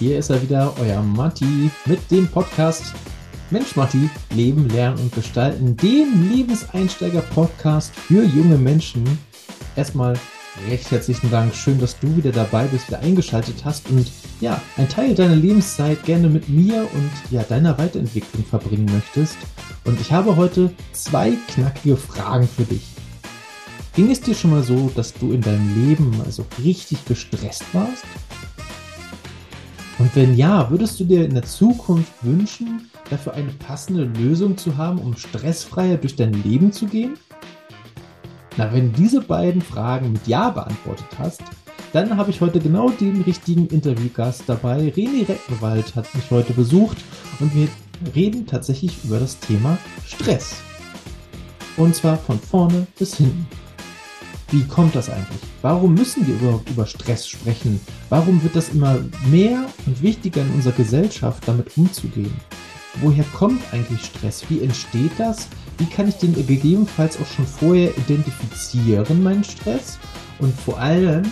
Hier ist er wieder, euer Matti mit dem Podcast Mensch Matti, Leben, Lernen und Gestalten, dem Lebenseinsteiger-Podcast für junge Menschen. Erstmal recht herzlichen Dank. Schön, dass du wieder dabei bist, wieder eingeschaltet hast und ja, ein Teil deiner Lebenszeit gerne mit mir und ja, deiner Weiterentwicklung verbringen möchtest. Und ich habe heute zwei knackige Fragen für dich. Ging es dir schon mal so, dass du in deinem Leben also richtig gestresst warst? Und wenn ja, würdest du dir in der Zukunft wünschen, dafür eine passende Lösung zu haben, um stressfreier durch dein Leben zu gehen? Na, wenn du diese beiden Fragen mit Ja beantwortet hast, dann habe ich heute genau den richtigen Interviewgast dabei. René Reckenwald hat mich heute besucht und wir reden tatsächlich über das Thema Stress. Und zwar von vorne bis hinten. Wie kommt das eigentlich? Warum müssen wir überhaupt über Stress sprechen? Warum wird das immer mehr und wichtiger in unserer Gesellschaft, damit umzugehen? Woher kommt eigentlich Stress? Wie entsteht das? Wie kann ich den gegebenenfalls auch schon vorher identifizieren, meinen Stress? Und vor allem,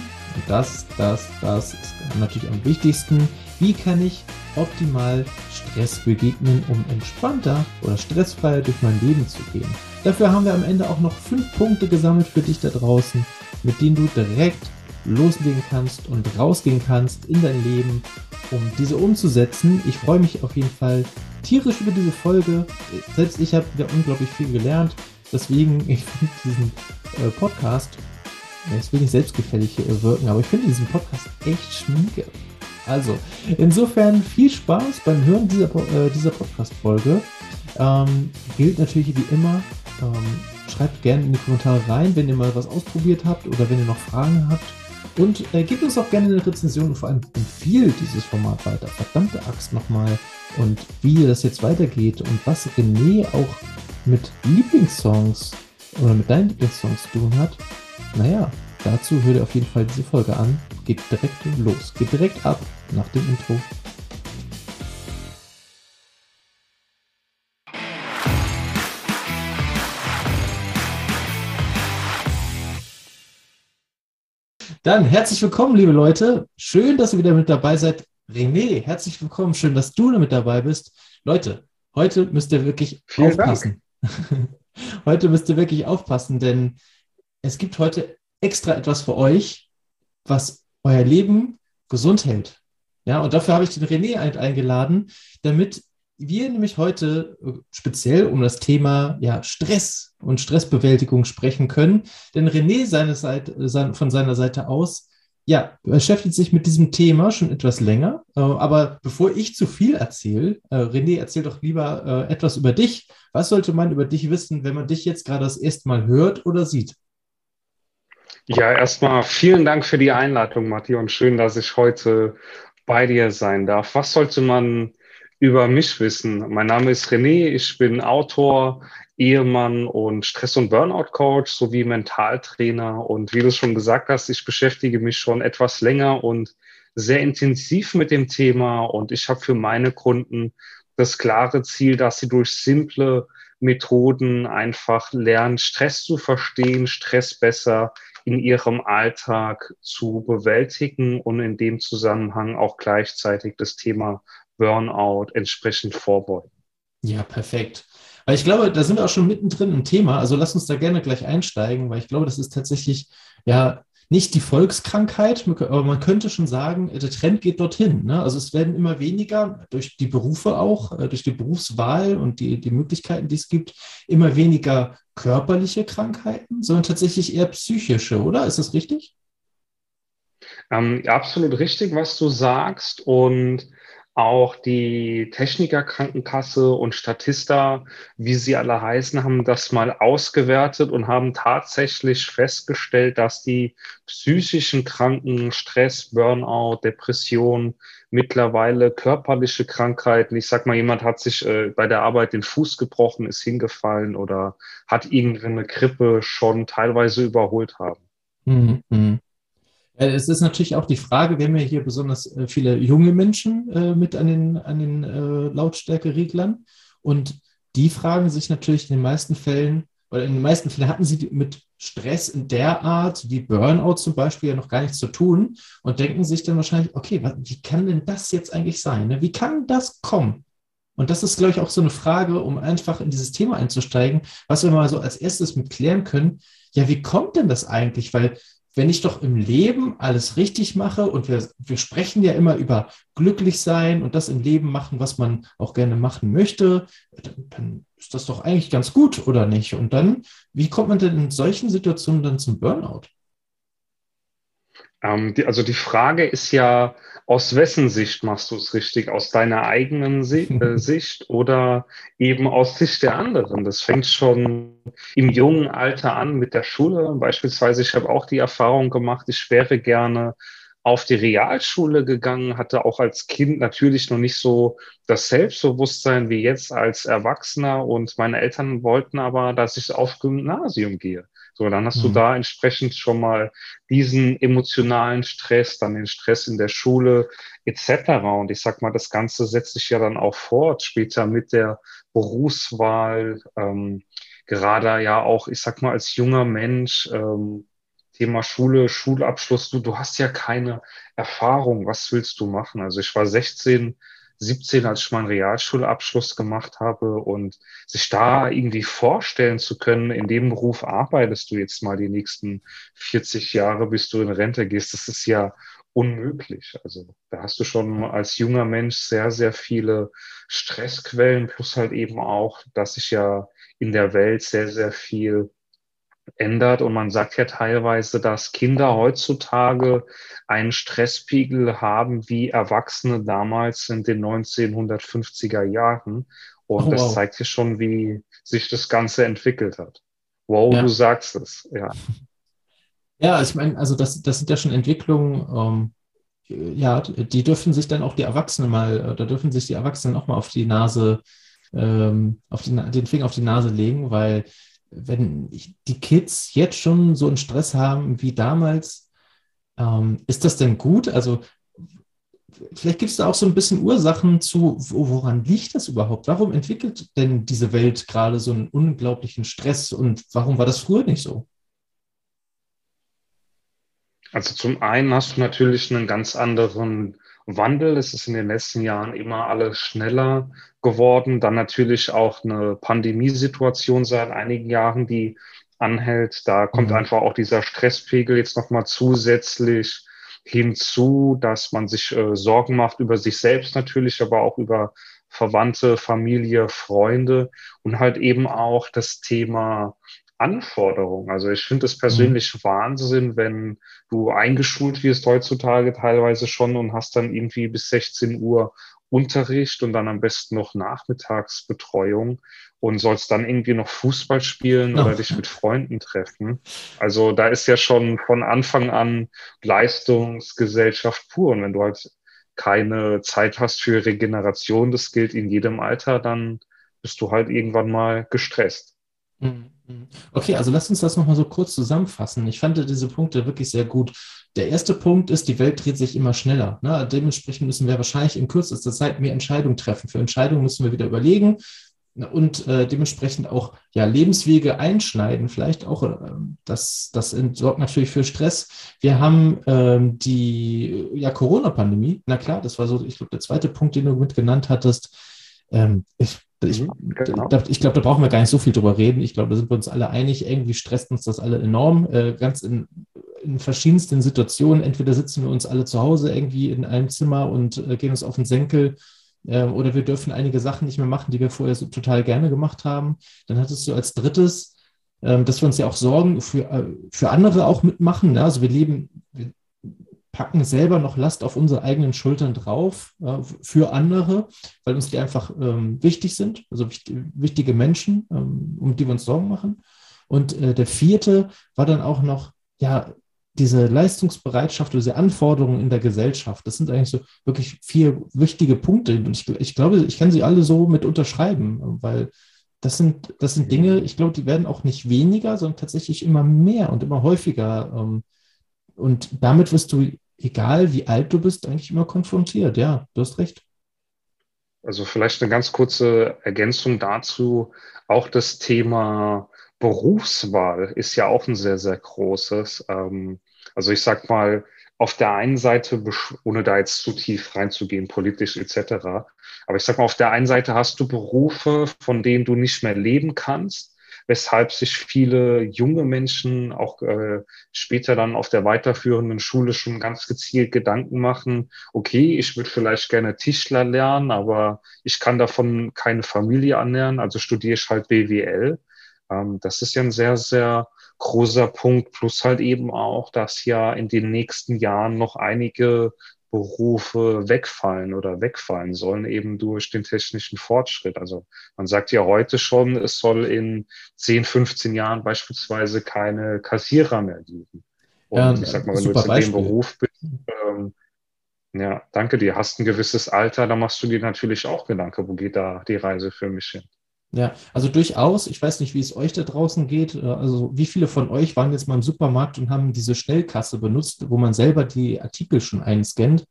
das, das, das ist natürlich am wichtigsten, wie kann ich optimal Stress begegnen, um entspannter oder stressfreier durch mein Leben zu gehen? Dafür haben wir am Ende auch noch fünf Punkte gesammelt für dich da draußen, mit denen du direkt loslegen kannst und rausgehen kannst in dein Leben, um diese umzusetzen. Ich freue mich auf jeden Fall tierisch über diese Folge. Selbst ich habe wieder unglaublich viel gelernt. Deswegen, ich finde diesen äh, Podcast, es will nicht selbstgefällig wirken, aber ich finde diesen Podcast echt schmiege. Also, insofern viel Spaß beim Hören dieser, äh, dieser Podcast-Folge. Ähm, gilt natürlich wie immer, ähm, schreibt gerne in die Kommentare rein, wenn ihr mal was ausprobiert habt oder wenn ihr noch Fragen habt. Und äh, gebt uns auch gerne eine Rezension und vor allem empfiehlt dieses Format weiter. Verdammte Axt nochmal. Und wie das jetzt weitergeht und was René auch mit Lieblingssongs oder mit deinen Lieblingssongs zu tun hat. Naja, dazu hört ihr auf jeden Fall diese Folge an. Geht direkt los. Geht direkt ab nach dem Intro. Dann herzlich willkommen, liebe Leute. Schön, dass ihr wieder mit dabei seid. René, herzlich willkommen. Schön, dass du mit dabei bist. Leute, heute müsst ihr wirklich Vielen aufpassen. heute müsst ihr wirklich aufpassen, denn es gibt heute extra etwas für euch, was euer Leben gesund hält. Ja, und dafür habe ich den René eingeladen, damit wir nämlich heute äh, speziell um das Thema ja, Stress und Stressbewältigung sprechen können. Denn René seine Seite, von seiner Seite aus ja, beschäftigt sich mit diesem Thema schon etwas länger. Äh, aber bevor ich zu viel erzähle, äh, René, erzähl doch lieber etwas über dich. Was sollte man über dich wissen, wenn man dich jetzt gerade das erste Mal hört oder sieht? Ja, erstmal vielen Dank für die Einladung, Matti, und schön, dass ich heute bei dir sein darf. Was sollte man über mich wissen. Mein Name ist René, ich bin Autor, Ehemann und Stress- und Burnout-Coach sowie Mentaltrainer. Und wie du schon gesagt hast, ich beschäftige mich schon etwas länger und sehr intensiv mit dem Thema. Und ich habe für meine Kunden das klare Ziel, dass sie durch simple Methoden einfach lernen, Stress zu verstehen, Stress besser in ihrem Alltag zu bewältigen und in dem Zusammenhang auch gleichzeitig das Thema Burnout entsprechend vorbeugen. Ja, perfekt. Weil ich glaube, da sind wir auch schon mittendrin im Thema. Also lass uns da gerne gleich einsteigen, weil ich glaube, das ist tatsächlich ja nicht die Volkskrankheit, aber man könnte schon sagen, der Trend geht dorthin. Ne? Also es werden immer weniger durch die Berufe auch, äh, durch die Berufswahl und die, die Möglichkeiten, die es gibt, immer weniger körperliche Krankheiten, sondern tatsächlich eher psychische, oder? Ist das richtig? Ähm, absolut richtig, was du sagst. Und auch die Technikerkrankenkasse und Statista, wie sie alle heißen, haben das mal ausgewertet und haben tatsächlich festgestellt, dass die psychischen Kranken, Stress, Burnout, Depression, mittlerweile körperliche Krankheiten, ich sag mal, jemand hat sich äh, bei der Arbeit den Fuß gebrochen, ist hingefallen oder hat irgendeine Grippe schon teilweise überholt haben. Mhm. Äh, es ist natürlich auch die Frage, wir haben ja hier besonders äh, viele junge Menschen äh, mit an den, an den Lautstärkereglern und die fragen sich natürlich in den meisten Fällen, oder in den meisten Fällen hatten sie mit Stress in der Art, wie Burnout zum Beispiel, ja noch gar nichts zu tun und denken sich dann wahrscheinlich, okay, wie kann denn das jetzt eigentlich sein? Ne? Wie kann das kommen? Und das ist, glaube ich, auch so eine Frage, um einfach in dieses Thema einzusteigen, was wir mal so als erstes mit klären können. Ja, wie kommt denn das eigentlich? Weil wenn ich doch im Leben alles richtig mache und wir, wir sprechen ja immer über glücklich sein und das im Leben machen, was man auch gerne machen möchte, dann, dann ist das doch eigentlich ganz gut, oder nicht? Und dann, wie kommt man denn in solchen Situationen dann zum Burnout? Ähm, die, also die Frage ist ja, aus wessen Sicht machst du es richtig? Aus deiner eigenen Si äh, Sicht oder eben aus Sicht der anderen? Das fängt schon im jungen Alter an mit der Schule. Beispielsweise, ich habe auch die Erfahrung gemacht, ich wäre gerne auf die Realschule gegangen, hatte auch als Kind natürlich noch nicht so das Selbstbewusstsein wie jetzt als Erwachsener und meine Eltern wollten aber, dass ich auf Gymnasium gehe. So, dann hast mhm. du da entsprechend schon mal diesen emotionalen Stress, dann den Stress in der Schule etc. Und ich sag mal, das Ganze setzt sich ja dann auch fort später mit der Berufswahl, ähm, gerade ja auch, ich sag mal, als junger Mensch, ähm, Thema Schule, Schulabschluss, du, du hast ja keine Erfahrung, was willst du machen? Also ich war 16, 17, als ich meinen Realschulabschluss gemacht habe und sich da irgendwie vorstellen zu können, in dem Beruf arbeitest du jetzt mal die nächsten 40 Jahre, bis du in Rente gehst, das ist ja unmöglich. Also da hast du schon als junger Mensch sehr, sehr viele Stressquellen, plus halt eben auch, dass sich ja in der Welt sehr, sehr viel ändert. Und man sagt ja teilweise, dass Kinder heutzutage einen Stresspegel haben wie Erwachsene damals in den 1950er Jahren. Und oh, das wow. zeigt ja schon, wie sich das Ganze entwickelt hat. Wow, ja. du sagst es, ja. Ja, ich meine, also das, das sind ja schon Entwicklungen, ähm, ja, die dürfen sich dann auch die Erwachsenen mal, da dürfen sich die Erwachsenen auch mal auf die Nase, ähm, auf die, den Finger auf die Nase legen, weil wenn die Kids jetzt schon so einen Stress haben wie damals, ähm, ist das denn gut? Also vielleicht gibt es da auch so ein bisschen Ursachen zu, woran liegt das überhaupt? Warum entwickelt denn diese Welt gerade so einen unglaublichen Stress und warum war das früher nicht so? Also zum einen hast du natürlich einen ganz anderen Wandel. Es ist in den letzten Jahren immer alles schneller geworden. Dann natürlich auch eine Pandemiesituation seit einigen Jahren, die anhält. Da kommt mhm. einfach auch dieser Stresspegel jetzt nochmal zusätzlich hinzu, dass man sich äh, Sorgen macht über sich selbst natürlich, aber auch über Verwandte, Familie, Freunde und halt eben auch das Thema Anforderungen. Also ich finde es mhm. persönlich mhm. Wahnsinn, wenn du eingeschult wirst heutzutage teilweise schon und hast dann irgendwie bis 16 Uhr Unterricht und dann am besten noch Nachmittagsbetreuung und sollst dann irgendwie noch Fußball spielen oh. oder dich mit Freunden treffen. Also da ist ja schon von Anfang an Leistungsgesellschaft pur. Und wenn du halt keine Zeit hast für Regeneration, das gilt in jedem Alter, dann bist du halt irgendwann mal gestresst. Mhm. Okay, also lass uns das nochmal so kurz zusammenfassen. Ich fand diese Punkte wirklich sehr gut. Der erste Punkt ist, die Welt dreht sich immer schneller. Ne? Dementsprechend müssen wir wahrscheinlich in kürzester Zeit mehr Entscheidungen treffen. Für Entscheidungen müssen wir wieder überlegen und äh, dementsprechend auch ja, Lebenswege einschneiden. Vielleicht auch, äh, das, das sorgt natürlich für Stress. Wir haben ähm, die ja, Corona-Pandemie. Na klar, das war so, ich glaube, der zweite Punkt, den du mit genannt hattest. Ähm, ich ich, mhm, genau. ich glaube, da brauchen wir gar nicht so viel drüber reden. Ich glaube, da sind wir uns alle einig. Irgendwie stresst uns das alle enorm, äh, ganz in, in, verschiedensten Situationen. Entweder sitzen wir uns alle zu Hause irgendwie in einem Zimmer und äh, gehen uns auf den Senkel äh, oder wir dürfen einige Sachen nicht mehr machen, die wir vorher so total gerne gemacht haben. Dann hattest du als drittes, ähm, dass wir uns ja auch Sorgen für, äh, für andere auch mitmachen. Ne? Also wir leben, wir packen selber noch Last auf unsere eigenen Schultern drauf äh, für andere, weil uns die einfach ähm, wichtig sind, also wichtig, wichtige Menschen, ähm, um die wir uns Sorgen machen. Und äh, der vierte war dann auch noch, ja, diese Leistungsbereitschaft oder diese Anforderungen in der Gesellschaft. Das sind eigentlich so wirklich vier wichtige Punkte. Und ich, ich glaube, ich kann sie alle so mit unterschreiben, weil das sind, das sind Dinge, ich glaube, die werden auch nicht weniger, sondern tatsächlich immer mehr und immer häufiger. Ähm, und damit wirst du egal wie alt du bist, eigentlich immer konfrontiert. Ja, du hast recht. Also vielleicht eine ganz kurze Ergänzung dazu. Auch das Thema Berufswahl ist ja auch ein sehr, sehr großes. Ähm, also ich sag mal, auf der einen Seite, ohne da jetzt zu tief reinzugehen, politisch etc., aber ich sag mal, auf der einen Seite hast du Berufe, von denen du nicht mehr leben kannst, weshalb sich viele junge Menschen auch äh, später dann auf der weiterführenden Schule schon ganz gezielt Gedanken machen, okay, ich würde vielleicht gerne Tischler lernen, aber ich kann davon keine Familie annähern, also studiere ich halt BWL. Ähm, das ist ja ein sehr, sehr großer Punkt, plus halt eben auch, dass ja in den nächsten Jahren noch einige Berufe wegfallen oder wegfallen sollen, eben durch den technischen Fortschritt. Also man sagt ja heute schon, es soll in 10, 15 Jahren beispielsweise keine Kassierer mehr geben. Und ja, ich sag mal, wenn du jetzt in Beispiel. dem Beruf bist, ähm, ja, danke dir, hast ein gewisses Alter, da machst du dir natürlich auch Gedanken, wo geht da die Reise für mich hin? Ja, also durchaus. Ich weiß nicht, wie es euch da draußen geht. Äh, also wie viele von euch waren jetzt mal im Supermarkt und haben diese Schnellkasse benutzt, wo man selber die Artikel schon einscannt?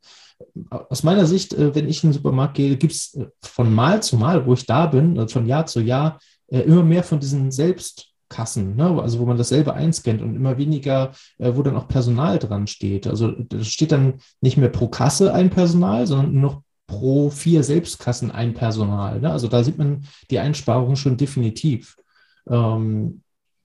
Aus meiner Sicht, äh, wenn ich in den Supermarkt gehe, gibt es äh, von Mal zu Mal, wo ich da bin, von Jahr zu Jahr, immer mehr von diesen Selbstkassen, ne? also wo man das selber einscannt und immer weniger, wo dann auch Personal dran steht. Also da steht dann nicht mehr pro Kasse ein Personal, sondern nur noch pro vier Selbstkassen ein Personal. Ne? Also da sieht man die Einsparungen schon definitiv. Ähm,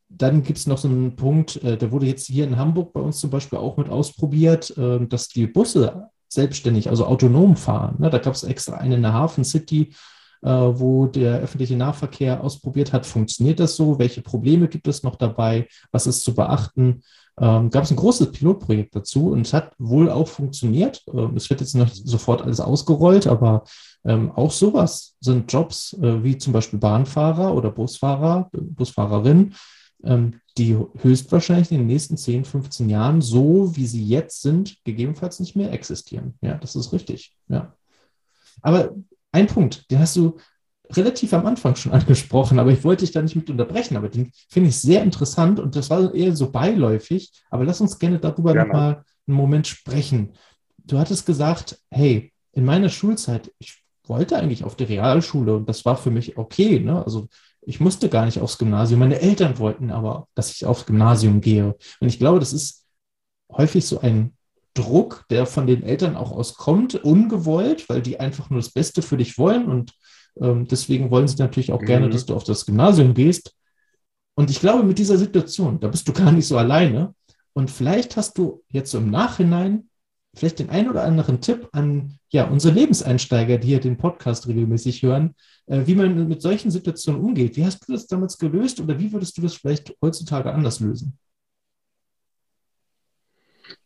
dann gibt es noch so einen Punkt, äh, der wurde jetzt hier in Hamburg bei uns zum Beispiel auch mit ausprobiert, äh, dass die Busse selbstständig, also autonom fahren. Ne? Da gab es extra eine in der Hafen City, äh, wo der öffentliche Nahverkehr ausprobiert hat. Funktioniert das so? Welche Probleme gibt es noch dabei? Was ist zu beachten? Ähm, gab es ein großes Pilotprojekt dazu und es hat wohl auch funktioniert. Ähm, es wird jetzt noch sofort alles ausgerollt, aber ähm, auch sowas sind Jobs äh, wie zum Beispiel Bahnfahrer oder Busfahrer, Busfahrerin, ähm, die höchstwahrscheinlich in den nächsten 10, 15 Jahren so, wie sie jetzt sind, gegebenenfalls nicht mehr existieren. Ja, das ist richtig. Ja. Aber ein Punkt, den hast du relativ am Anfang schon angesprochen, aber ich wollte dich da nicht mit unterbrechen, aber den finde ich sehr interessant und das war eher so beiläufig, aber lass uns gerne darüber gerne. nochmal einen Moment sprechen. Du hattest gesagt, hey, in meiner Schulzeit, ich wollte eigentlich auf die Realschule und das war für mich okay, ne? also ich musste gar nicht aufs Gymnasium, meine Eltern wollten aber, dass ich aufs Gymnasium gehe und ich glaube, das ist häufig so ein Druck, der von den Eltern auch auskommt, ungewollt, weil die einfach nur das Beste für dich wollen und ähm, deswegen wollen sie natürlich auch mhm. gerne, dass du auf das Gymnasium gehst. Und ich glaube, mit dieser Situation, da bist du gar nicht so alleine. Und vielleicht hast du jetzt so im Nachhinein vielleicht den einen oder anderen Tipp an ja, unsere Lebenseinsteiger, die hier den Podcast regelmäßig hören, äh, wie man mit solchen Situationen umgeht. Wie hast du das damals gelöst oder wie würdest du das vielleicht heutzutage anders lösen?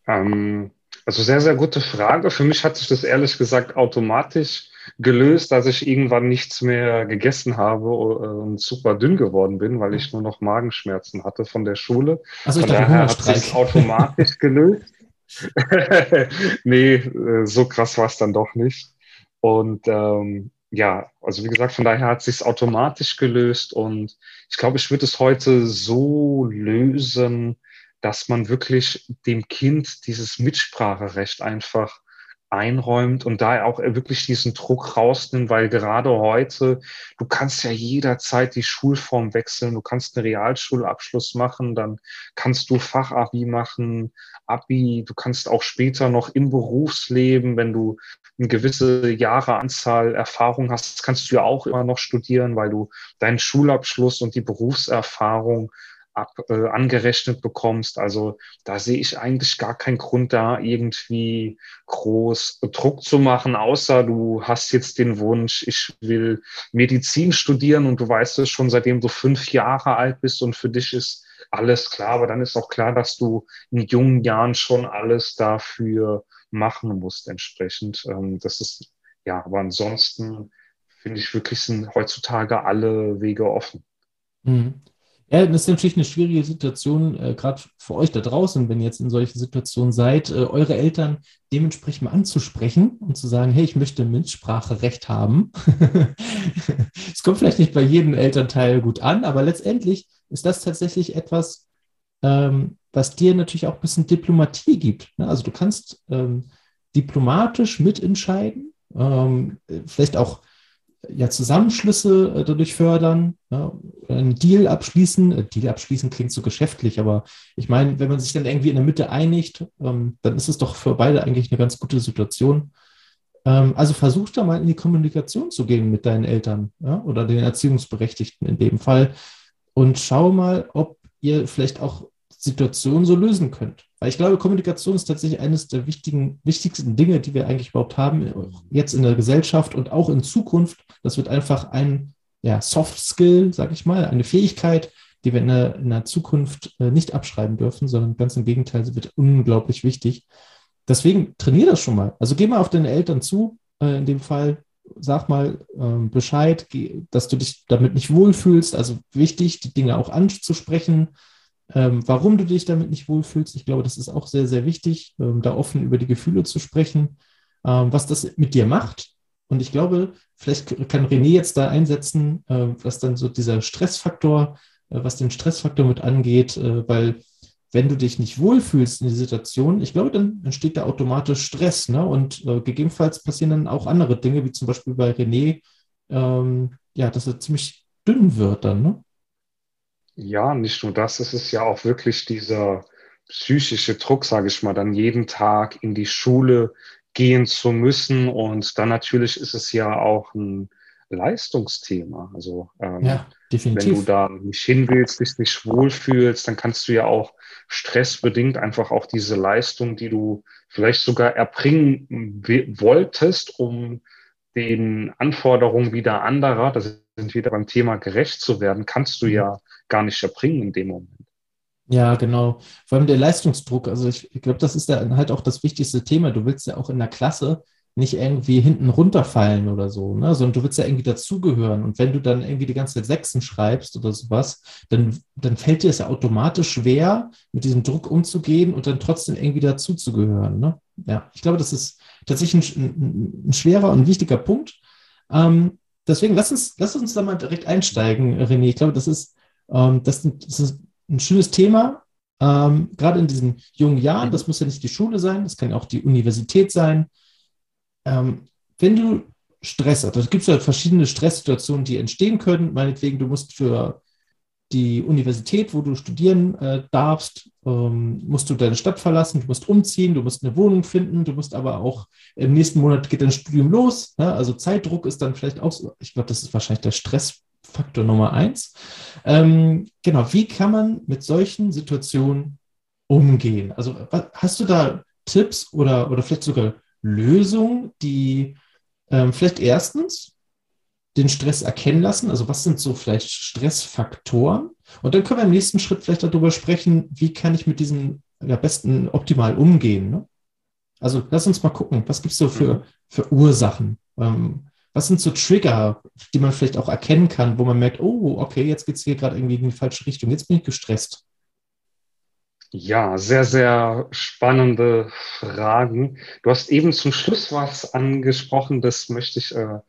Ähm, also sehr, sehr gute Frage. Für mich hat sich das ehrlich gesagt automatisch gelöst, dass ich irgendwann nichts mehr gegessen habe und super dünn geworden bin, weil ich nur noch Magenschmerzen hatte von der Schule. Also von daher hat sich automatisch gelöst. nee, äh, so krass war es dann doch nicht. Und ähm, ja, also wie gesagt, von daher hat sich automatisch gelöst und ich glaube, ich würde es heute so lösen, dass man wirklich dem Kind dieses Mitspracherecht einfach einräumt und da auch wirklich diesen Druck rausnimmt, weil gerade heute, du kannst ja jederzeit die Schulform wechseln, du kannst einen Realschulabschluss machen, dann kannst du Fachabi machen, Abi, du kannst auch später noch im Berufsleben, wenn du eine gewisse Jahreanzahl Erfahrung hast, kannst du ja auch immer noch studieren, weil du deinen Schulabschluss und die Berufserfahrung ab, äh, angerechnet bekommst. Also da sehe ich eigentlich gar keinen Grund, da irgendwie groß Druck zu machen, außer du hast jetzt den Wunsch, ich will Medizin studieren und du weißt es schon, seitdem du fünf Jahre alt bist und für dich ist alles klar, aber dann ist auch klar, dass du in jungen Jahren schon alles dafür machen musst entsprechend. Ähm, das ist ja, aber ansonsten finde ich wirklich sind heutzutage alle Wege offen. Mhm. Ja, das ist natürlich eine schwierige Situation, äh, gerade für euch da draußen, wenn ihr jetzt in solchen Situationen seid, äh, eure Eltern dementsprechend mal anzusprechen und zu sagen, hey, ich möchte Mitspracherecht haben. Es kommt vielleicht nicht bei jedem Elternteil gut an, aber letztendlich ist das tatsächlich etwas, ähm, was dir natürlich auch ein bisschen Diplomatie gibt. Ne? Also du kannst ähm, diplomatisch mitentscheiden, ähm, vielleicht auch ja, Zusammenschlüsse äh, dadurch fördern, ja, einen Deal abschließen. Äh, Deal abschließen klingt so geschäftlich, aber ich meine, wenn man sich dann irgendwie in der Mitte einigt, ähm, dann ist es doch für beide eigentlich eine ganz gute Situation. Ähm, also versuch da mal in die Kommunikation zu gehen mit deinen Eltern ja, oder den Erziehungsberechtigten in dem Fall und schau mal, ob ihr vielleicht auch Situationen so lösen könnt. Weil ich glaube, Kommunikation ist tatsächlich eines der wichtigen, wichtigsten Dinge, die wir eigentlich überhaupt haben, jetzt in der Gesellschaft und auch in Zukunft. Das wird einfach ein ja, Soft Skill, sage ich mal, eine Fähigkeit, die wir in der, in der Zukunft äh, nicht abschreiben dürfen, sondern ganz im Gegenteil, sie wird unglaublich wichtig. Deswegen trainier das schon mal. Also geh mal auf deine Eltern zu, äh, in dem Fall, sag mal ähm, Bescheid, dass du dich damit nicht wohlfühlst. Also wichtig, die Dinge auch anzusprechen, ähm, warum du dich damit nicht wohlfühlst. Ich glaube, das ist auch sehr, sehr wichtig, ähm, da offen über die Gefühle zu sprechen, ähm, was das mit dir macht. Und ich glaube, vielleicht kann René jetzt da einsetzen, äh, was dann so dieser Stressfaktor, äh, was den Stressfaktor mit angeht, äh, weil wenn du dich nicht wohlfühlst in der Situation, ich glaube, dann entsteht da automatisch Stress. Ne? Und äh, gegebenenfalls passieren dann auch andere Dinge, wie zum Beispiel bei René, ähm, ja, dass er ziemlich dünn wird dann. Ne? Ja, nicht nur das, es ist ja auch wirklich dieser psychische Druck, sage ich mal, dann jeden Tag in die Schule gehen zu müssen. Und dann natürlich ist es ja auch ein Leistungsthema. Also ähm, ja, wenn du da nicht hin willst, dich nicht wohlfühlst, dann kannst du ja auch stressbedingt einfach auch diese Leistung, die du vielleicht sogar erbringen wolltest, um den Anforderungen wieder anderer, das sind wieder beim Thema gerecht zu werden, kannst du mhm. ja gar nicht erbringen in dem Moment. Ja, genau. Vor allem der Leistungsdruck. Also ich, ich glaube, das ist da halt auch das wichtigste Thema. Du willst ja auch in der Klasse nicht irgendwie hinten runterfallen oder so, ne? sondern du willst ja irgendwie dazugehören. Und wenn du dann irgendwie die ganze Zeit Sechsen schreibst oder sowas, dann, dann fällt dir es ja automatisch schwer, mit diesem Druck umzugehen und dann trotzdem irgendwie dazuzugehören. Ne? Ja, ich glaube, das ist tatsächlich ein, ein, ein schwerer und wichtiger Punkt. Ähm, deswegen lass uns, lass uns da mal direkt einsteigen, René. Ich glaube, das ist, ähm, das, das ist ein schönes Thema, ähm, gerade in diesen jungen Jahren. Das muss ja nicht die Schule sein, das kann auch die Universität sein. Ähm, wenn du Stress hast, also es gibt ja verschiedene Stresssituationen, die entstehen können. Meinetwegen, du musst für die Universität, wo du studieren äh, darfst, ähm, musst du deine Stadt verlassen, du musst umziehen, du musst eine Wohnung finden, du musst aber auch im nächsten Monat geht dein Studium los. Ne? Also Zeitdruck ist dann vielleicht auch, so, ich glaube, das ist wahrscheinlich der Stressfaktor Nummer eins. Ähm, genau, wie kann man mit solchen Situationen umgehen? Also hast du da Tipps oder, oder vielleicht sogar Lösungen, die ähm, vielleicht erstens den Stress erkennen lassen. Also was sind so vielleicht Stressfaktoren? Und dann können wir im nächsten Schritt vielleicht darüber sprechen, wie kann ich mit diesen am besten optimal umgehen. Ne? Also lass uns mal gucken, was gibt es so für, mhm. für Ursachen? Ähm, was sind so Trigger, die man vielleicht auch erkennen kann, wo man merkt, oh, okay, jetzt geht es hier gerade irgendwie in die falsche Richtung, jetzt bin ich gestresst. Ja, sehr, sehr spannende Fragen. Du hast eben zum Schluss was angesprochen, das möchte ich äh,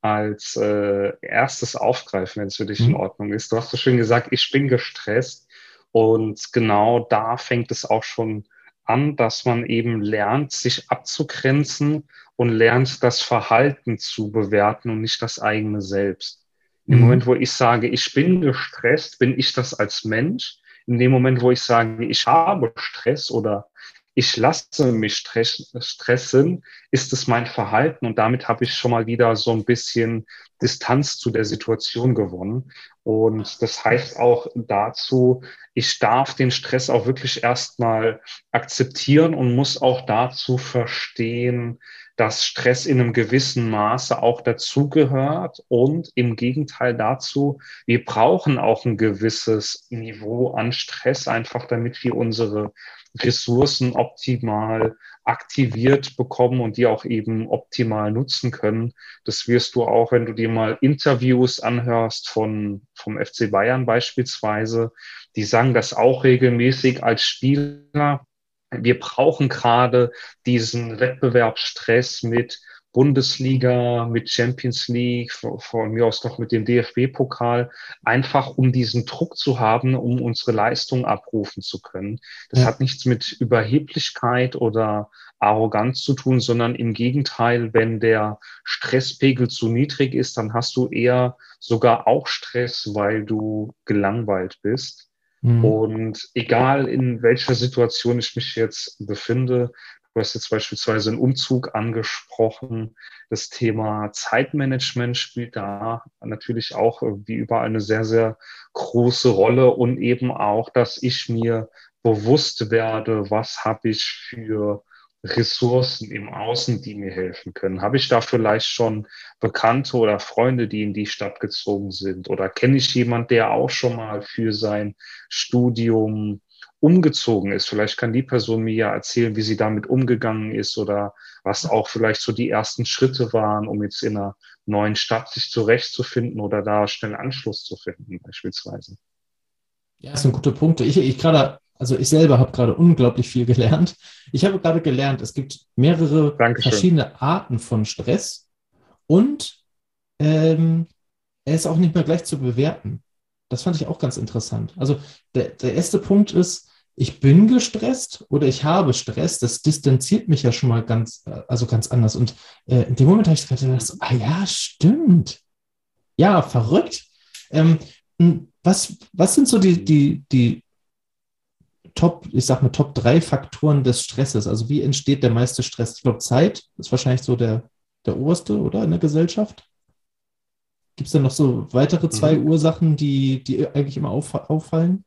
als äh, erstes aufgreifen, wenn es für dich mhm. in Ordnung ist. Du hast so schön gesagt, ich bin gestresst. Und genau da fängt es auch schon an, dass man eben lernt, sich abzugrenzen und lernt, das Verhalten zu bewerten und nicht das eigene Selbst. Mhm. Im Moment, wo ich sage, ich bin gestresst, bin ich das als Mensch. In dem Moment, wo ich sage, ich habe Stress oder ich lasse mich stressen, ist es mein Verhalten und damit habe ich schon mal wieder so ein bisschen Distanz zu der Situation gewonnen. Und das heißt auch dazu, ich darf den Stress auch wirklich erstmal akzeptieren und muss auch dazu verstehen, dass Stress in einem gewissen Maße auch dazugehört und im Gegenteil dazu, wir brauchen auch ein gewisses Niveau an Stress, einfach damit wir unsere Ressourcen optimal aktiviert bekommen und die auch eben optimal nutzen können. Das wirst du auch, wenn du dir mal Interviews anhörst von, vom FC Bayern beispielsweise, die sagen das auch regelmäßig als Spieler. Wir brauchen gerade diesen Wettbewerbsstress mit Bundesliga, mit Champions League, von mir aus noch mit dem DFB-Pokal, einfach um diesen Druck zu haben, um unsere Leistung abrufen zu können. Das ja. hat nichts mit Überheblichkeit oder Arroganz zu tun, sondern im Gegenteil, wenn der Stresspegel zu niedrig ist, dann hast du eher sogar auch Stress, weil du gelangweilt bist. Mhm. Und egal in welcher Situation ich mich jetzt befinde, Du hast jetzt beispielsweise einen Umzug angesprochen. Das Thema Zeitmanagement spielt da natürlich auch wie überall eine sehr, sehr große Rolle und eben auch, dass ich mir bewusst werde, was habe ich für Ressourcen im Außen, die mir helfen können? Habe ich da vielleicht schon Bekannte oder Freunde, die in die Stadt gezogen sind? Oder kenne ich jemand, der auch schon mal für sein Studium umgezogen ist. Vielleicht kann die Person mir ja erzählen, wie sie damit umgegangen ist oder was auch vielleicht so die ersten Schritte waren, um jetzt in einer neuen Stadt sich zurechtzufinden oder da schnell Anschluss zu finden, beispielsweise. Ja, das sind gute Punkte. Ich, ich gerade, also ich selber habe gerade unglaublich viel gelernt. Ich habe gerade gelernt, es gibt mehrere Dankeschön. verschiedene Arten von Stress und ähm, er ist auch nicht mehr gleich zu bewerten. Das fand ich auch ganz interessant. Also der, der erste Punkt ist, ich bin gestresst oder ich habe Stress, das distanziert mich ja schon mal ganz, also ganz anders. Und äh, in dem Moment habe ich gedacht, so, ah ja, stimmt. Ja, verrückt. Ähm, was, was sind so die, die, die Top, ich sag mal, Top drei Faktoren des Stresses? Also wie entsteht der meiste Stress? Ich glaube, Zeit ist wahrscheinlich so der, der oberste, oder in der Gesellschaft? Gibt es denn noch so weitere zwei mhm. Ursachen, die, die eigentlich immer auf, auffallen?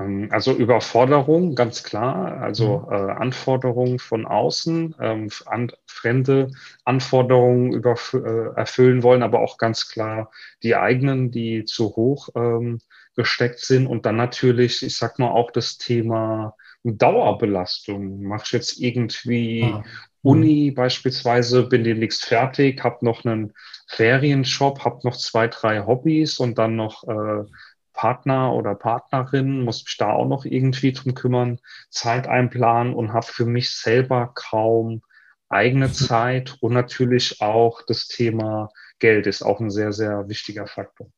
Ähm, also Überforderung, ganz klar. Also mhm. äh, Anforderungen von außen, ähm, an, fremde Anforderungen über, äh, erfüllen wollen, aber auch ganz klar die eigenen, die zu hoch ähm, gesteckt sind. Und dann natürlich, ich sag mal, auch das Thema Dauerbelastung. Mach ich jetzt irgendwie ah. Uni beispielsweise, bin demnächst fertig, habe noch einen Ferienjob, habe noch zwei, drei Hobbys und dann noch äh, Partner oder Partnerin, muss mich da auch noch irgendwie drum kümmern, Zeit einplanen und habe für mich selber kaum eigene Zeit und natürlich auch das Thema Geld ist auch ein sehr, sehr wichtiger Faktor.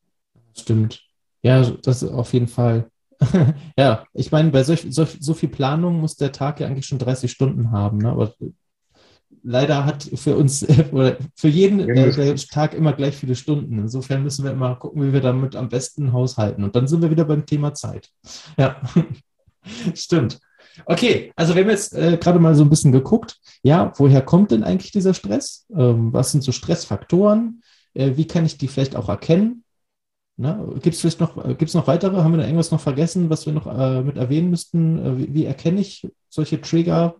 Stimmt. Ja, das ist auf jeden Fall. ja, ich meine, bei solch, so, so viel Planung muss der Tag ja eigentlich schon 30 Stunden haben. Ne? Aber leider hat für uns oder für jeden äh, der Tag immer gleich viele Stunden. Insofern müssen wir immer gucken, wie wir damit am besten haushalten. Und dann sind wir wieder beim Thema Zeit. Ja, stimmt. Okay, also wir haben jetzt äh, gerade mal so ein bisschen geguckt. Ja, woher kommt denn eigentlich dieser Stress? Ähm, was sind so Stressfaktoren? Äh, wie kann ich die vielleicht auch erkennen? Gibt es vielleicht noch, äh, gibt's noch weitere? Haben wir da irgendwas noch vergessen, was wir noch äh, mit erwähnen müssten? Äh, wie, wie, erkenne ich solche Trigger?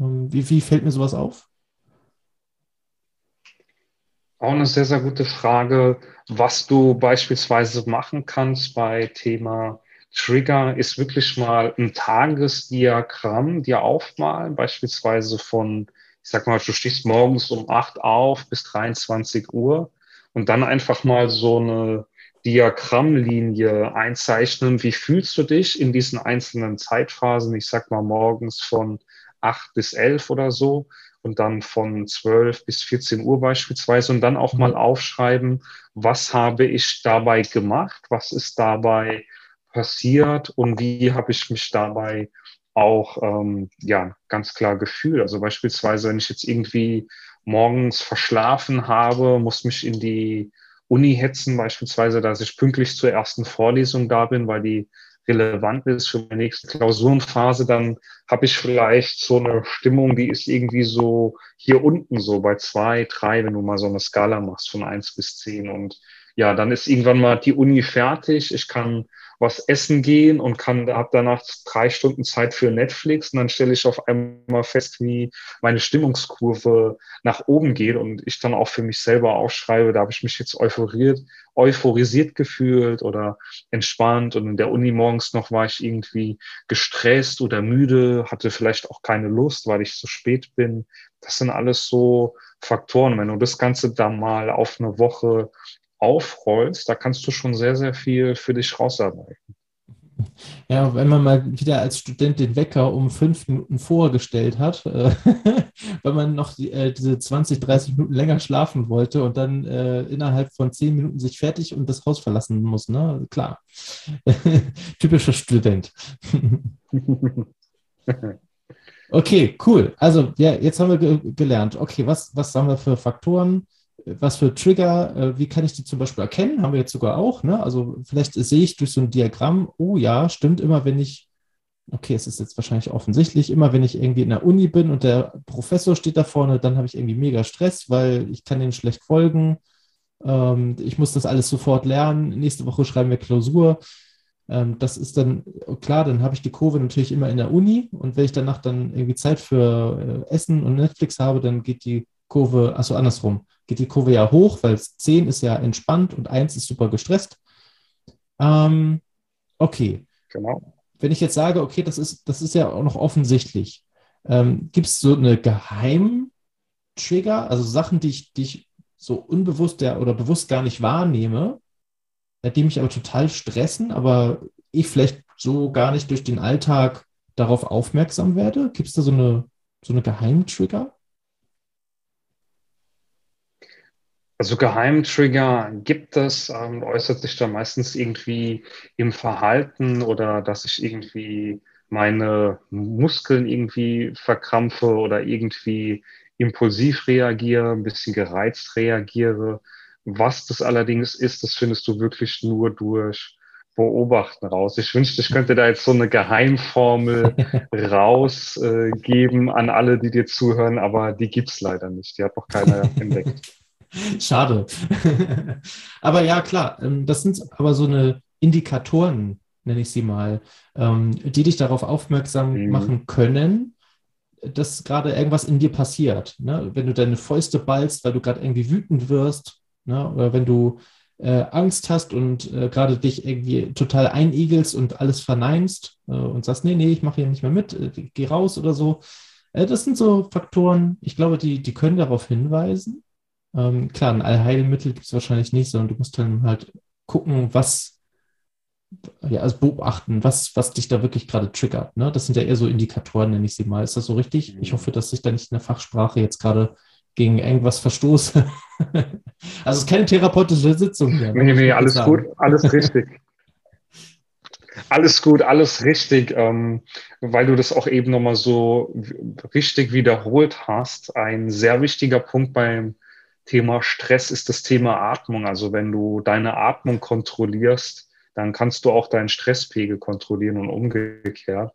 Ähm, wie, wie fällt mir sowas auf? Auch eine sehr, sehr gute Frage. Was du beispielsweise machen kannst bei Thema Trigger ist wirklich mal ein Tagesdiagramm dir aufmalen, beispielsweise von, ich sag mal, du stehst morgens um acht auf bis 23 Uhr und dann einfach mal so eine Diagrammlinie einzeichnen. Wie fühlst du dich in diesen einzelnen Zeitphasen? Ich sag mal morgens von acht bis elf oder so und dann von 12 bis 14 Uhr beispielsweise und dann auch mal mhm. aufschreiben, was habe ich dabei gemacht, was ist dabei passiert und wie habe ich mich dabei auch ähm, ja ganz klar gefühlt. Also beispielsweise, wenn ich jetzt irgendwie morgens verschlafen habe, muss mich in die Uni hetzen, beispielsweise, dass ich pünktlich zur ersten Vorlesung da bin, weil die relevant ist für meine nächste Klausurenphase, dann habe ich vielleicht so eine Stimmung, die ist irgendwie so hier unten so bei zwei, drei, wenn du mal so eine Skala machst von eins bis zehn. Und ja, dann ist irgendwann mal die Uni fertig. Ich kann was essen gehen und kann, habe danach drei Stunden Zeit für Netflix und dann stelle ich auf einmal fest, wie meine Stimmungskurve nach oben geht und ich dann auch für mich selber aufschreibe, da habe ich mich jetzt euphoriert, euphorisiert gefühlt oder entspannt und in der Uni morgens noch war ich irgendwie gestresst oder müde, hatte vielleicht auch keine Lust, weil ich zu spät bin. Das sind alles so Faktoren. Wenn du das Ganze dann mal auf eine Woche aufrollst, da kannst du schon sehr, sehr viel für dich rausarbeiten. Ja, wenn man mal wieder als Student den Wecker um fünf Minuten vorgestellt hat, äh, weil man noch die, äh, diese 20, 30 Minuten länger schlafen wollte und dann äh, innerhalb von zehn Minuten sich fertig und das Haus verlassen muss, ne? Klar. Typischer Student. okay, cool. Also, ja, jetzt haben wir ge gelernt. Okay, was, was haben wir für Faktoren? Was für Trigger, äh, wie kann ich die zum Beispiel erkennen? Haben wir jetzt sogar auch. Ne? Also vielleicht sehe ich durch so ein Diagramm, oh ja, stimmt immer, wenn ich, okay, es ist jetzt wahrscheinlich offensichtlich, immer wenn ich irgendwie in der Uni bin und der Professor steht da vorne, dann habe ich irgendwie mega Stress, weil ich kann den schlecht folgen. Ähm, ich muss das alles sofort lernen. Nächste Woche schreiben wir Klausur. Ähm, das ist dann, klar, dann habe ich die Kurve natürlich immer in der Uni und wenn ich danach dann irgendwie Zeit für äh, Essen und Netflix habe, dann geht die Kurve, also andersrum geht die Kurve ja hoch, weil 10 ist ja entspannt und 1 ist super gestresst. Ähm, okay. Genau. Wenn ich jetzt sage, okay, das ist, das ist ja auch noch offensichtlich, ähm, gibt es so eine Geheimtrigger, also Sachen, die ich, die ich so unbewusst ja, oder bewusst gar nicht wahrnehme, die mich aber total stressen, aber ich vielleicht so gar nicht durch den Alltag darauf aufmerksam werde? Gibt es da so eine, so eine Geheimtrigger? Also Geheimtrigger gibt es, ähm, äußert sich dann meistens irgendwie im Verhalten oder dass ich irgendwie meine Muskeln irgendwie verkrampfe oder irgendwie impulsiv reagiere, ein bisschen gereizt reagiere. Was das allerdings ist, das findest du wirklich nur durch Beobachten raus. Ich wünschte, ich könnte da jetzt so eine Geheimformel rausgeben äh, an alle, die dir zuhören, aber die gibt's leider nicht. Die hat noch keiner entdeckt. Schade. aber ja, klar, ähm, das sind aber so eine Indikatoren, nenne ich sie mal, ähm, die dich darauf aufmerksam mhm. machen können, dass gerade irgendwas in dir passiert. Ne? Wenn du deine Fäuste ballst, weil du gerade irgendwie wütend wirst, ne? oder wenn du äh, Angst hast und äh, gerade dich irgendwie total einigelst und alles verneinst äh, und sagst, nee, nee, ich mache hier nicht mehr mit, geh raus oder so. Das sind so Faktoren, ich glaube, die, die können darauf hinweisen. Ähm, klar, ein Allheilmittel gibt es wahrscheinlich nicht, sondern du musst dann halt gucken, was, ja, also beobachten, was, was dich da wirklich gerade triggert. Ne? Das sind ja eher so Indikatoren, nenne ich sie mal. Ist das so richtig? Ich hoffe, dass ich da nicht in der Fachsprache jetzt gerade gegen irgendwas verstoße. also es ist keine therapeutische Sitzung hier. Ne? Nee, nee, alles gut, alles richtig. Alles gut, alles richtig, ähm, weil du das auch eben nochmal so richtig wiederholt hast. Ein sehr wichtiger Punkt beim Thema Stress ist das Thema Atmung. Also wenn du deine Atmung kontrollierst, dann kannst du auch deinen Stresspegel kontrollieren und umgekehrt.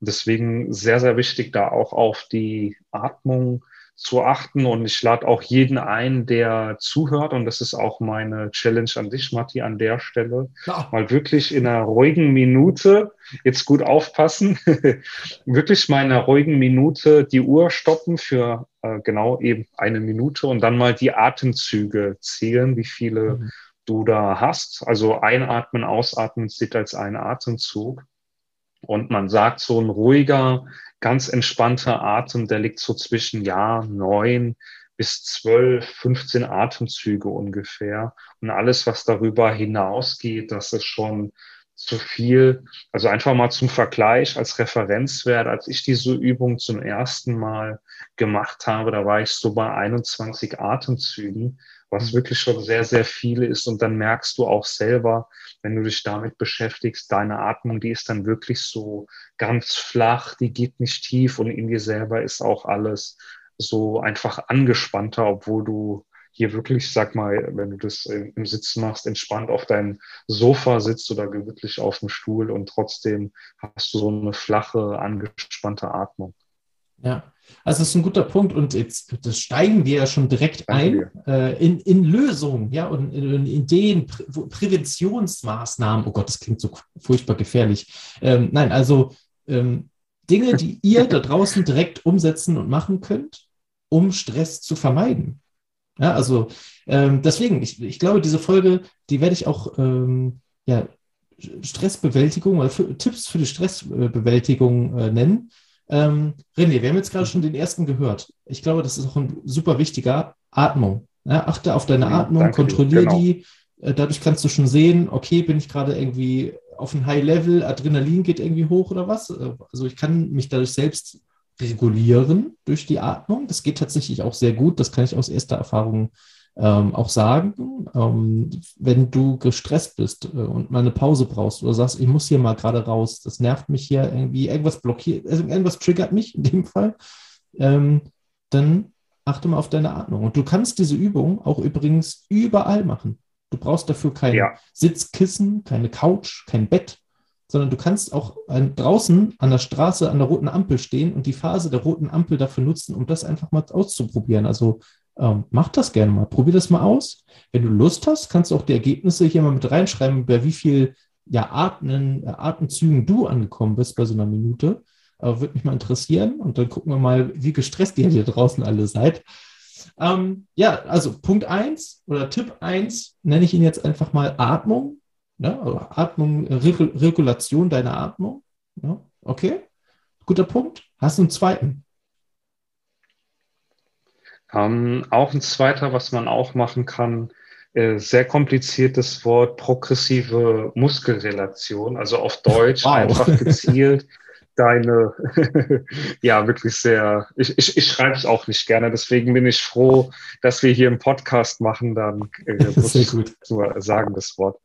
Deswegen sehr, sehr wichtig, da auch auf die Atmung zu achten. Und ich lade auch jeden ein, der zuhört. Und das ist auch meine Challenge an dich, Matti, an der Stelle. Ja. Mal wirklich in einer ruhigen Minute, jetzt gut aufpassen, wirklich mal in einer ruhigen Minute die Uhr stoppen für äh, genau eben eine Minute und dann mal die Atemzüge zählen, wie viele mhm. du da hast. Also einatmen, ausatmen zählt als ein Atemzug. Und man sagt, so ein ruhiger, ganz entspannter Atem, der liegt so zwischen ja, neun bis zwölf, 15 Atemzüge ungefähr. Und alles, was darüber hinausgeht, das ist schon zu viel. Also einfach mal zum Vergleich als Referenzwert, als ich diese Übung zum ersten Mal gemacht habe, da war ich so bei 21 Atemzügen, was wirklich schon sehr, sehr viele ist. Und dann merkst du auch selber, wenn du dich damit beschäftigst, deine Atmung, die ist dann wirklich so ganz flach, die geht nicht tief und in dir selber ist auch alles so einfach angespannter, obwohl du hier wirklich, sag mal, wenn du das im Sitzen machst, entspannt auf deinem Sofa sitzt oder gemütlich auf dem Stuhl und trotzdem hast du so eine flache, angespannte Atmung. Ja, also das ist ein guter Punkt und jetzt steigen wir ja schon direkt ein äh, in, in Lösungen, ja, und in, in Ideen, Prä Präventionsmaßnahmen. Oh Gott, das klingt so furchtbar gefährlich. Ähm, nein, also ähm, Dinge, die ihr da draußen direkt umsetzen und machen könnt, um Stress zu vermeiden. Ja, also ähm, deswegen, ich, ich glaube, diese Folge, die werde ich auch ähm, ja, Stressbewältigung oder für, Tipps für die Stressbewältigung äh, nennen. Ähm, René, wir haben jetzt gerade schon den ersten gehört. Ich glaube, das ist auch ein super wichtiger Atmung. Ja, achte auf deine Atmung, kontrolliere genau. die. Äh, dadurch kannst du schon sehen, okay, bin ich gerade irgendwie auf ein High Level, Adrenalin geht irgendwie hoch oder was. Also ich kann mich dadurch selbst regulieren durch die Atmung. Das geht tatsächlich auch sehr gut. Das kann ich aus erster Erfahrung ähm, auch sagen. Ähm, wenn du gestresst bist äh, und mal eine Pause brauchst oder sagst, ich muss hier mal gerade raus, das nervt mich hier irgendwie, irgendwas blockiert, also irgendwas triggert mich in dem Fall, ähm, dann achte mal auf deine Atmung. Und du kannst diese Übung auch übrigens überall machen. Du brauchst dafür kein ja. Sitzkissen, keine Couch, kein Bett, sondern du kannst auch draußen an der Straße an der roten Ampel stehen und die Phase der roten Ampel dafür nutzen, um das einfach mal auszuprobieren. Also ähm, mach das gerne mal, probier das mal aus. Wenn du Lust hast, kannst du auch die Ergebnisse hier mal mit reinschreiben, bei wie viel ja, Atmen, äh, Atemzügen du angekommen bist bei so einer Minute. Äh, Würde mich mal interessieren. Und dann gucken wir mal, wie gestresst ihr hier draußen alle seid. Ähm, ja, also Punkt 1 oder Tipp 1 nenne ich ihn jetzt einfach mal Atmung. Ne? Also Atmung, Regul Regulation deiner Atmung. Ja? Okay, guter Punkt. Hast du einen zweiten? Ähm, auch ein zweiter, was man auch machen kann, äh, sehr kompliziertes Wort, progressive Muskelrelation, also auf Deutsch wow. einfach gezielt deine, ja, wirklich sehr, ich, ich, ich schreibe es auch nicht gerne, deswegen bin ich froh, dass wir hier einen Podcast machen, dann äh, muss ich nur sagen, das Wort.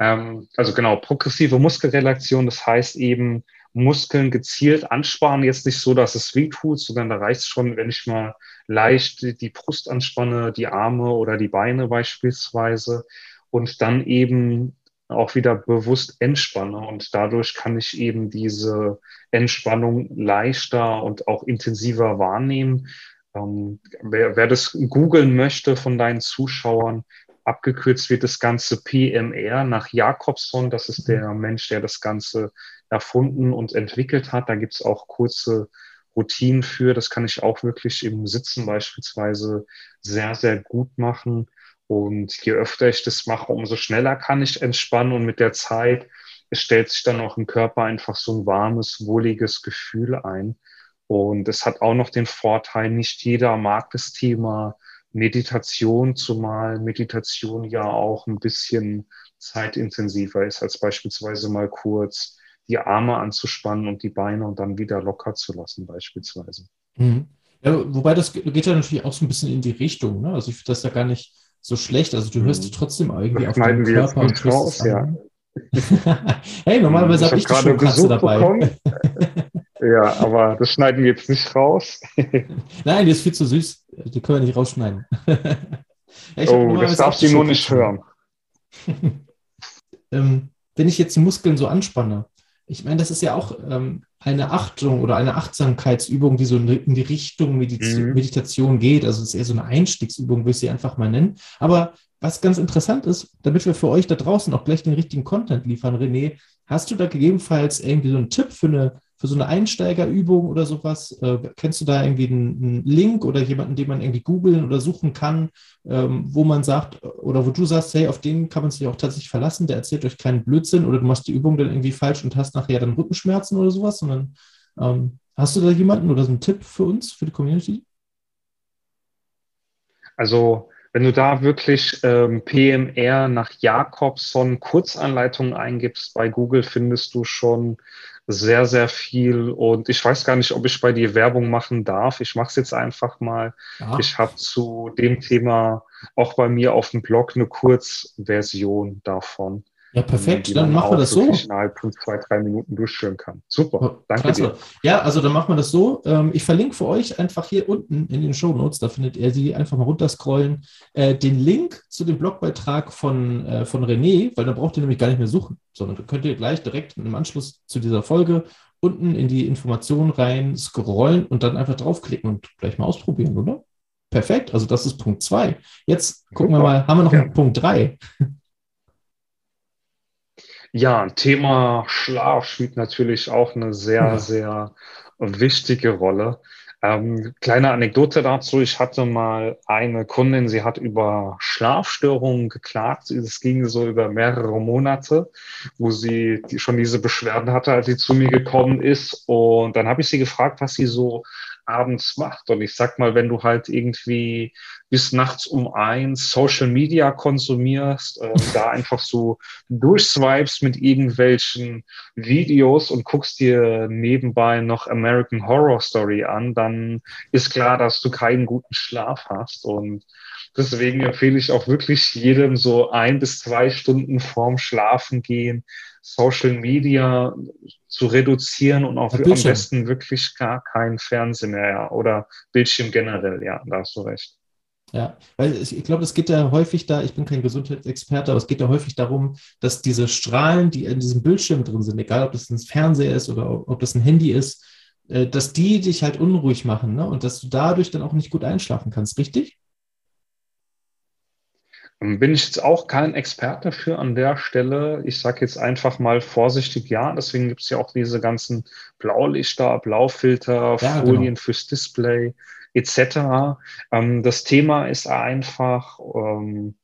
ähm, also genau, progressive Muskelrelation, das heißt eben Muskeln gezielt anspannen, jetzt nicht so, dass es weh tut, sondern da reicht es schon, wenn ich mal leicht die Brust anspanne, die Arme oder die Beine beispielsweise und dann eben auch wieder bewusst entspanne und dadurch kann ich eben diese Entspannung leichter und auch intensiver wahrnehmen. Ähm, wer, wer das googeln möchte von deinen Zuschauern, abgekürzt wird das Ganze PMR nach Jakobson. Das ist der Mensch, der das Ganze erfunden und entwickelt hat. Da gibt es auch kurze Routinen für. Das kann ich auch wirklich im Sitzen beispielsweise sehr, sehr gut machen. Und je öfter ich das mache, umso schneller kann ich entspannen und mit der Zeit stellt sich dann auch im Körper einfach so ein warmes, wohliges Gefühl ein. Und es hat auch noch den Vorteil, nicht jeder mag das Thema Meditation, zumal Meditation ja auch ein bisschen zeitintensiver ist, als beispielsweise mal kurz die Arme anzuspannen und die Beine und dann wieder locker zu lassen, beispielsweise. Mhm. Ja, wobei das geht ja natürlich auch so ein bisschen in die Richtung. Ne? Also ich finde das ja gar nicht so schlecht. Also du hörst mhm. trotzdem irgendwie das auf deinen Körper und tust raus, ja. hey, normalerweise habe ich die Showkatze dabei. ja, aber das schneiden wir jetzt nicht raus. Nein, die ist viel zu süß. Die können wir nicht rausschneiden. ja, oh, das darfst du nur nicht hören. ähm, wenn ich jetzt die Muskeln so anspanne, ich meine, das ist ja auch ähm, eine Achtung oder eine Achtsamkeitsübung, die so in die Richtung Mediz mhm. Meditation geht. Also es ist eher so eine Einstiegsübung, würde ich sie einfach mal nennen. Aber was ganz interessant ist, damit wir für euch da draußen auch gleich den richtigen Content liefern, René, hast du da gegebenenfalls irgendwie so einen Tipp für eine für so eine Einsteigerübung oder sowas? Äh, kennst du da irgendwie einen, einen, Link oder jemanden, den man irgendwie googeln oder suchen kann, ähm, wo man sagt, oder wo du sagst, hey, auf den kann man sich auch tatsächlich verlassen, der erzählt euch keinen Blödsinn oder du machst die Übung dann irgendwie falsch und hast nachher dann Rückenschmerzen oder sowas, sondern ähm, hast du da jemanden oder so einen Tipp für uns, für die Community? Also wenn du da wirklich ähm, PMR nach Jakobson Kurzanleitungen eingibst bei Google, findest du schon sehr, sehr viel. Und ich weiß gar nicht, ob ich bei dir Werbung machen darf. Ich mache es jetzt einfach mal. Ja. Ich habe zu dem Thema auch bei mir auf dem Blog eine Kurzversion davon. Ja, perfekt, dann machen wir das so. innerhalb von zwei, drei Minuten durchführen kann. Super, danke Klasse. dir. Ja, also dann machen wir das so. Ähm, ich verlinke für euch einfach hier unten in den Show Notes, da findet ihr sie, einfach mal runterscrollen, äh, den Link zu dem Blogbeitrag von, äh, von René, weil da braucht ihr nämlich gar nicht mehr suchen, sondern da könnt ihr gleich direkt im Anschluss zu dieser Folge unten in die Informationen rein scrollen und dann einfach draufklicken und gleich mal ausprobieren, oder? Perfekt, also das ist Punkt zwei. Jetzt gucken Super. wir mal, haben wir noch ja. einen Punkt drei? Ja, Thema Schlaf spielt natürlich auch eine sehr, ja. sehr wichtige Rolle. Ähm, kleine Anekdote dazu. Ich hatte mal eine Kundin, sie hat über Schlafstörungen geklagt. Es ging so über mehrere Monate, wo sie die, schon diese Beschwerden hatte, als sie zu mir gekommen ist. Und dann habe ich sie gefragt, was sie so abends macht. Und ich sag mal, wenn du halt irgendwie bis nachts um eins Social Media konsumierst, äh, da einfach so durchswipes mit irgendwelchen Videos und guckst dir nebenbei noch American Horror Story an, dann ist klar, dass du keinen guten Schlaf hast. Und deswegen empfehle ich auch wirklich jedem so ein bis zwei Stunden vorm Schlafen gehen Social Media zu reduzieren und auch am besten wirklich gar kein Fernsehen mehr oder Bildschirm generell. Ja, da hast du recht. Ja, weil ich glaube, es geht ja häufig da, ich bin kein Gesundheitsexperte, aber es geht ja häufig darum, dass diese Strahlen, die in diesem Bildschirm drin sind, egal ob das ein Fernseher ist oder ob das ein Handy ist, äh, dass die dich halt unruhig machen ne? und dass du dadurch dann auch nicht gut einschlafen kannst, richtig? Bin ich jetzt auch kein Experte für an der Stelle. Ich sage jetzt einfach mal vorsichtig ja. Deswegen gibt es ja auch diese ganzen Blaulichter, Blaufilter, ja, Folien genau. fürs Display etc. Ähm, das Thema ist einfach, ähm,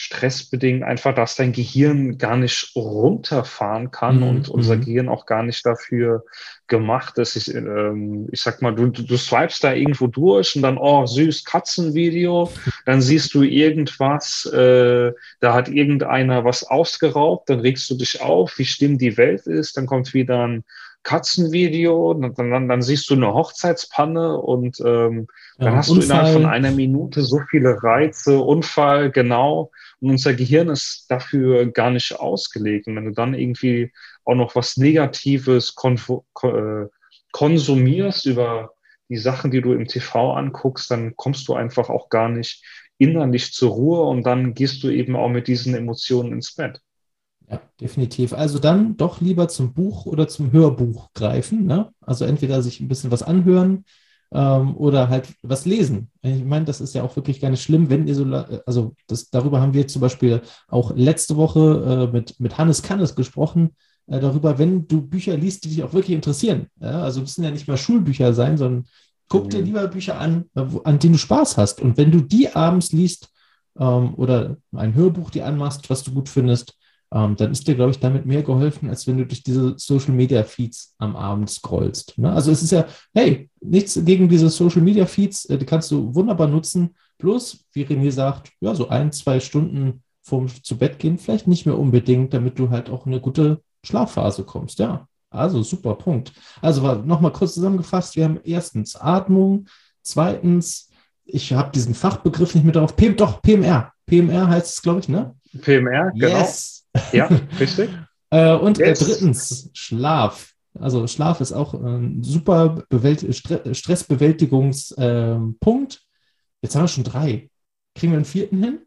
stressbedingt einfach, dass dein Gehirn gar nicht runterfahren kann mhm. und unser mhm. Gehirn auch gar nicht dafür gemacht ist. Ich, ähm, ich sag mal, du, du swipest da irgendwo durch und dann, oh, süß, Katzenvideo, dann siehst du irgendwas, äh, da hat irgendeiner was ausgeraubt, dann regst du dich auf, wie schlimm die Welt ist, dann kommt wieder ein Katzenvideo, dann, dann, dann siehst du eine Hochzeitspanne und ähm, ja, dann hast Unfall. du innerhalb von einer Minute so viele Reize, Unfall, genau. Und unser Gehirn ist dafür gar nicht ausgelegt. Und wenn du dann irgendwie auch noch was Negatives äh, konsumierst über die Sachen, die du im TV anguckst, dann kommst du einfach auch gar nicht innerlich zur Ruhe und dann gehst du eben auch mit diesen Emotionen ins Bett. Ja, definitiv. Also dann doch lieber zum Buch oder zum Hörbuch greifen. Ne? Also entweder sich ein bisschen was anhören ähm, oder halt was lesen. Ich meine, das ist ja auch wirklich gar nicht schlimm, wenn ihr so, also das, darüber haben wir zum Beispiel auch letzte Woche äh, mit, mit Hannes Kannes gesprochen, äh, darüber, wenn du Bücher liest, die dich auch wirklich interessieren. Ja? Also müssen ja nicht mal Schulbücher sein, sondern guck mhm. dir lieber Bücher an, äh, an denen du Spaß hast. Und wenn du die abends liest ähm, oder ein Hörbuch dir anmachst, was du gut findest, ähm, dann ist dir, glaube ich, damit mehr geholfen, als wenn du durch diese Social Media Feeds am Abend scrollst. Ne? Also es ist ja, hey, nichts gegen diese Social Media Feeds, äh, die kannst du wunderbar nutzen. Bloß, wie René sagt, ja, so ein, zwei Stunden vorm zu Bett gehen, vielleicht nicht mehr unbedingt, damit du halt auch in eine gute Schlafphase kommst. Ja, also super Punkt. Also nochmal kurz zusammengefasst, wir haben erstens Atmung, zweitens, ich habe diesen Fachbegriff nicht mehr drauf, PM, doch, PMR. PMR heißt es, glaube ich, ne? PMR, genau. Yes. Ja, richtig. äh, und äh, drittens, Schlaf. Also Schlaf ist auch ein super Bewält Stressbewältigungspunkt. Ähm, Jetzt haben wir schon drei. Kriegen wir einen vierten hin?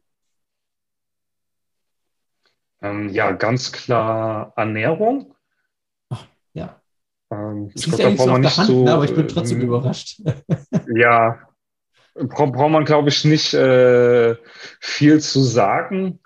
Ähm, ja, ganz klar Ernährung. Ach, ja. Ähm, ich glaube, da braucht man nicht Hand, so. Ne, aber ich bin trotzdem äh, überrascht. ja, braucht man, glaube ich, nicht äh, viel zu sagen.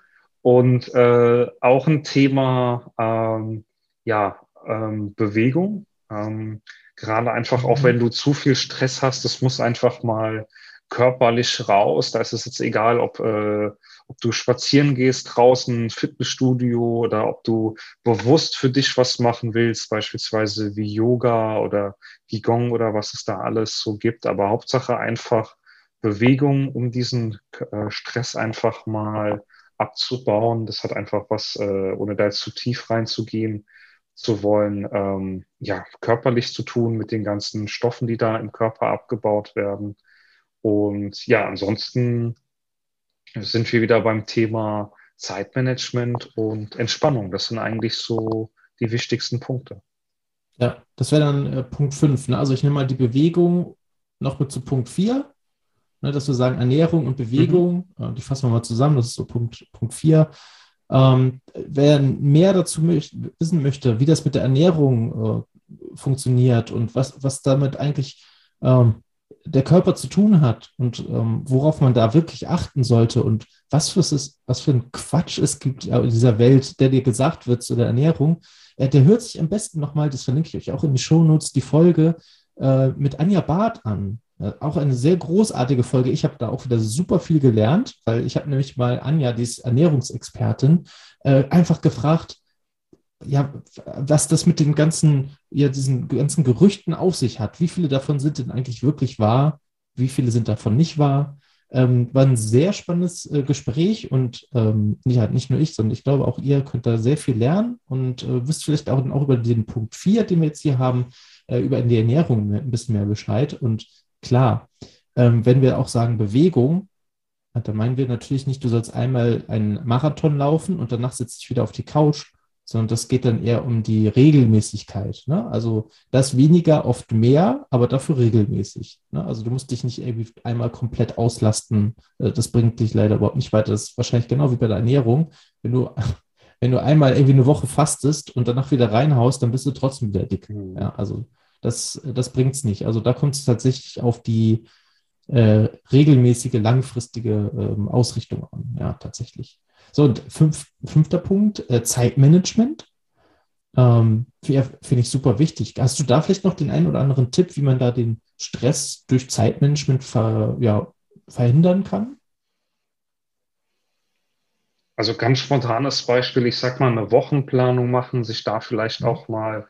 Und äh, auch ein Thema, ähm, ja, ähm, Bewegung. Ähm, gerade einfach auch, wenn mhm. du zu viel Stress hast, das muss einfach mal körperlich raus. Da ist es jetzt egal, ob, äh, ob du spazieren gehst draußen, Fitnessstudio oder ob du bewusst für dich was machen willst, beispielsweise wie Yoga oder Qigong oder was es da alles so gibt. Aber Hauptsache einfach Bewegung, um diesen äh, Stress einfach mal abzubauen. Das hat einfach was, äh, ohne da jetzt zu tief reinzugehen zu wollen, ähm, ja, körperlich zu tun mit den ganzen Stoffen, die da im Körper abgebaut werden. Und ja, ansonsten sind wir wieder beim Thema Zeitmanagement und Entspannung. Das sind eigentlich so die wichtigsten Punkte. Ja, das wäre dann äh, Punkt 5. Ne? Also ich nehme mal die Bewegung noch mit zu Punkt 4 ne, dass wir sagen, Ernährung und Bewegung, mhm. äh, die fassen wir mal zusammen, das ist so Punkt, Punkt 4. Ähm, wer mehr dazu möcht wissen möchte, wie das mit der Ernährung äh, funktioniert und was, was damit eigentlich ähm, der Körper zu tun hat und ähm, worauf man da wirklich achten sollte und was für, es, was für ein Quatsch es gibt in dieser Welt, der dir gesagt wird zu der Ernährung, äh, der hört sich am besten nochmal, das verlinke ich euch auch in die Shownotes, die Folge äh, mit Anja Barth an. Äh, auch eine sehr großartige Folge. Ich habe da auch wieder super viel gelernt, weil ich habe nämlich mal Anja, die ist Ernährungsexpertin, äh, einfach gefragt, ja, was das mit den ganzen, ja, diesen ganzen Gerüchten auf sich hat. Wie viele davon sind denn eigentlich wirklich wahr? Wie viele sind davon nicht wahr? Ähm, war ein sehr spannendes äh, Gespräch und ähm, ja, nicht nur ich, sondern ich glaube auch ihr könnt da sehr viel lernen und äh, wisst vielleicht auch, auch über den Punkt 4, den wir jetzt hier haben, äh, über die Ernährung ein bisschen mehr Bescheid. Und klar, ähm, wenn wir auch sagen Bewegung, dann meinen wir natürlich nicht, du sollst einmal einen Marathon laufen und danach sitzt dich wieder auf die Couch, sondern das geht dann eher um die Regelmäßigkeit. Ne? Also das weniger, oft mehr, aber dafür regelmäßig. Ne? Also du musst dich nicht irgendwie einmal komplett auslasten. Äh, das bringt dich leider überhaupt nicht weiter. Das ist wahrscheinlich genau wie bei der Ernährung. Wenn du, wenn du einmal irgendwie eine Woche fastest und danach wieder reinhaust, dann bist du trotzdem wieder dick. Mhm. Ja, also das, das bringt es nicht. Also da kommt es tatsächlich auf die äh, regelmäßige, langfristige ähm, Ausrichtung an. Ja, tatsächlich. So, und fünf, fünfter Punkt, äh, Zeitmanagement. Ähm, Finde ich super wichtig. Hast du da vielleicht noch den einen oder anderen Tipp, wie man da den Stress durch Zeitmanagement ver, ja, verhindern kann? Also ganz spontanes Beispiel, ich sag mal, eine Wochenplanung machen, sich da vielleicht auch mal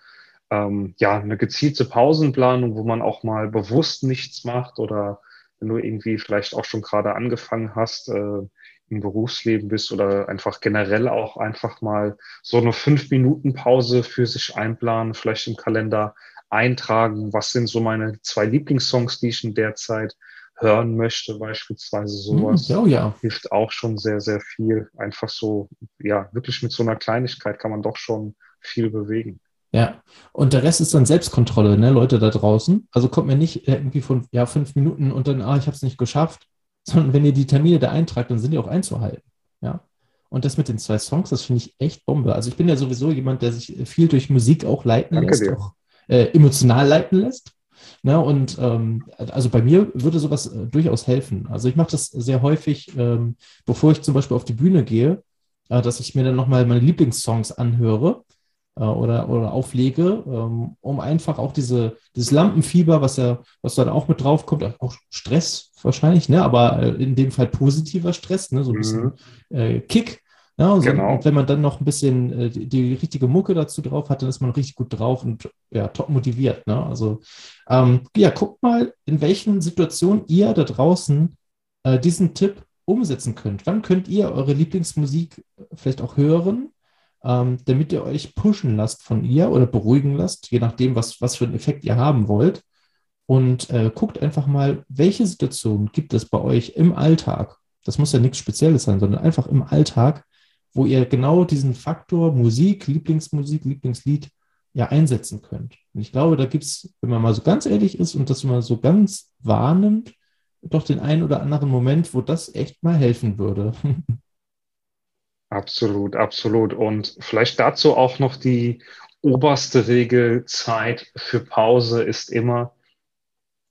ähm, ja eine gezielte Pausenplanung, wo man auch mal bewusst nichts macht oder wenn du irgendwie vielleicht auch schon gerade angefangen hast, äh, im Berufsleben bist oder einfach generell auch einfach mal so eine fünf Minuten Pause für sich einplanen, vielleicht im Kalender eintragen. Was sind so meine zwei Lieblingssongs, die ich in der Zeit hören möchte, beispielsweise sowas. Oh ja. Hilft auch schon sehr, sehr viel. Einfach so, ja, wirklich mit so einer Kleinigkeit kann man doch schon viel bewegen. Ja, und der Rest ist dann Selbstkontrolle, ne, Leute da draußen. Also kommt mir nicht irgendwie von, ja, fünf Minuten und dann, ah, ich habe es nicht geschafft, sondern wenn ihr die Termine da eintragt, dann sind die auch einzuhalten. Ja. Und das mit den zwei Songs, das finde ich echt Bombe. Also ich bin ja sowieso jemand, der sich viel durch Musik auch leiten Danke lässt, dir. auch äh, emotional leiten lässt. Ne? Und ähm, also bei mir würde sowas äh, durchaus helfen. Also ich mache das sehr häufig, ähm, bevor ich zum Beispiel auf die Bühne gehe, äh, dass ich mir dann nochmal meine Lieblingssongs anhöre äh, oder, oder auflege, ähm, um einfach auch diese, dieses Lampenfieber, was ja, was dann auch mit drauf kommt, auch Stress wahrscheinlich, ne? aber äh, in dem Fall positiver Stress, ne? so ein bisschen mhm. äh, Kick. Ja, und, genau. und wenn man dann noch ein bisschen äh, die, die, richtige Mucke dazu drauf hat, dann ist man richtig gut drauf und ja, top motiviert. Ne? Also ähm, ja, guckt mal, in welchen Situationen ihr da draußen äh, diesen Tipp umsetzen könnt. Wann könnt ihr eure Lieblingsmusik vielleicht auch hören? Ähm, damit ihr euch pushen lasst von ihr oder beruhigen lasst, je nachdem, was, was für einen Effekt ihr haben wollt. Und äh, guckt einfach mal, welche Situationen gibt es bei euch im Alltag? Das muss ja nichts Spezielles sein, sondern einfach im Alltag, wo ihr genau diesen Faktor Musik, Lieblingsmusik, Lieblingslied ja einsetzen könnt. Und ich glaube, da gibt es, wenn man mal so ganz ehrlich ist und das mal so ganz wahrnimmt, doch den einen oder anderen Moment, wo das echt mal helfen würde. Absolut, absolut. Und vielleicht dazu auch noch die oberste Regel, Zeit für Pause ist immer,